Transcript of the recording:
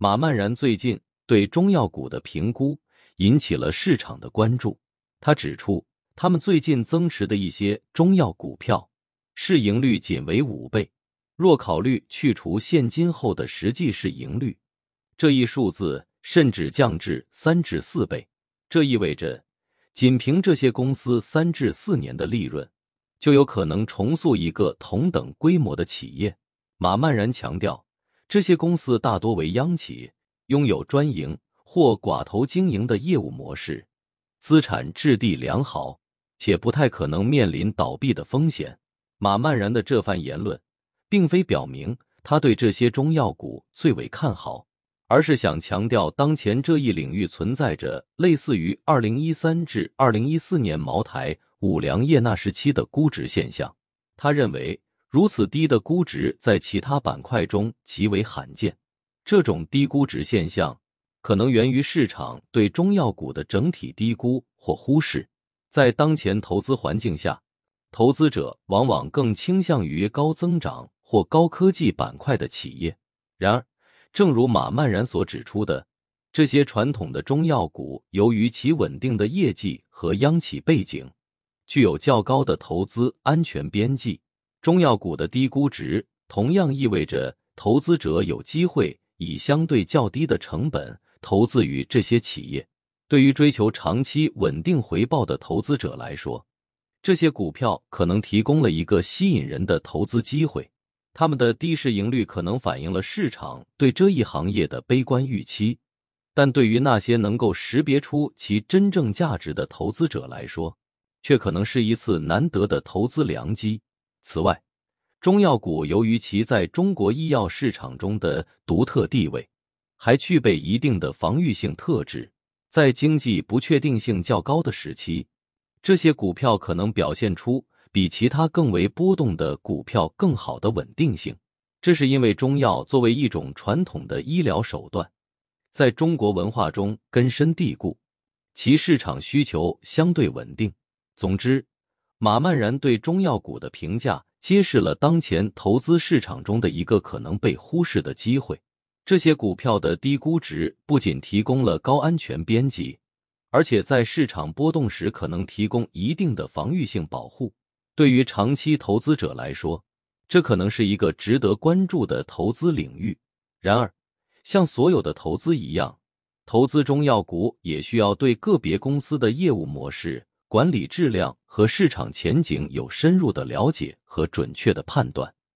马曼然最近对中药股的评估引起了市场的关注。他指出，他们最近增持的一些中药股票市盈率仅为五倍，若考虑去除现金后的实际市盈率，这一数字甚至降至三至四倍。这意味着，仅凭这些公司三至四年的利润，就有可能重塑一个同等规模的企业。马曼然强调，这些公司大多为央企，拥有专营或寡头经营的业务模式，资产质地良好，且不太可能面临倒闭的风险。马曼然的这番言论，并非表明他对这些中药股最为看好，而是想强调当前这一领域存在着类似于二零一三至二零一四年茅台、五粮液那时期的估值现象。他认为。如此低的估值在其他板块中极为罕见。这种低估值现象可能源于市场对中药股的整体低估或忽视。在当前投资环境下，投资者往往更倾向于高增长或高科技板块的企业。然而，正如马曼然所指出的，这些传统的中药股由于其稳定的业绩和央企背景，具有较高的投资安全边际。中药股的低估值，同样意味着投资者有机会以相对较低的成本投资于这些企业。对于追求长期稳定回报的投资者来说，这些股票可能提供了一个吸引人的投资机会。他们的低市盈率可能反映了市场对这一行业的悲观预期，但对于那些能够识别出其真正价值的投资者来说，却可能是一次难得的投资良机。此外，中药股由于其在中国医药市场中的独特地位，还具备一定的防御性特质。在经济不确定性较高的时期，这些股票可能表现出比其他更为波动的股票更好的稳定性。这是因为中药作为一种传统的医疗手段，在中国文化中根深蒂固，其市场需求相对稳定。总之。马曼然对中药股的评价揭示了当前投资市场中的一个可能被忽视的机会。这些股票的低估值不仅提供了高安全边际，而且在市场波动时可能提供一定的防御性保护。对于长期投资者来说，这可能是一个值得关注的投资领域。然而，像所有的投资一样，投资中药股也需要对个别公司的业务模式。管理质量和市场前景有深入的了解和准确的判断。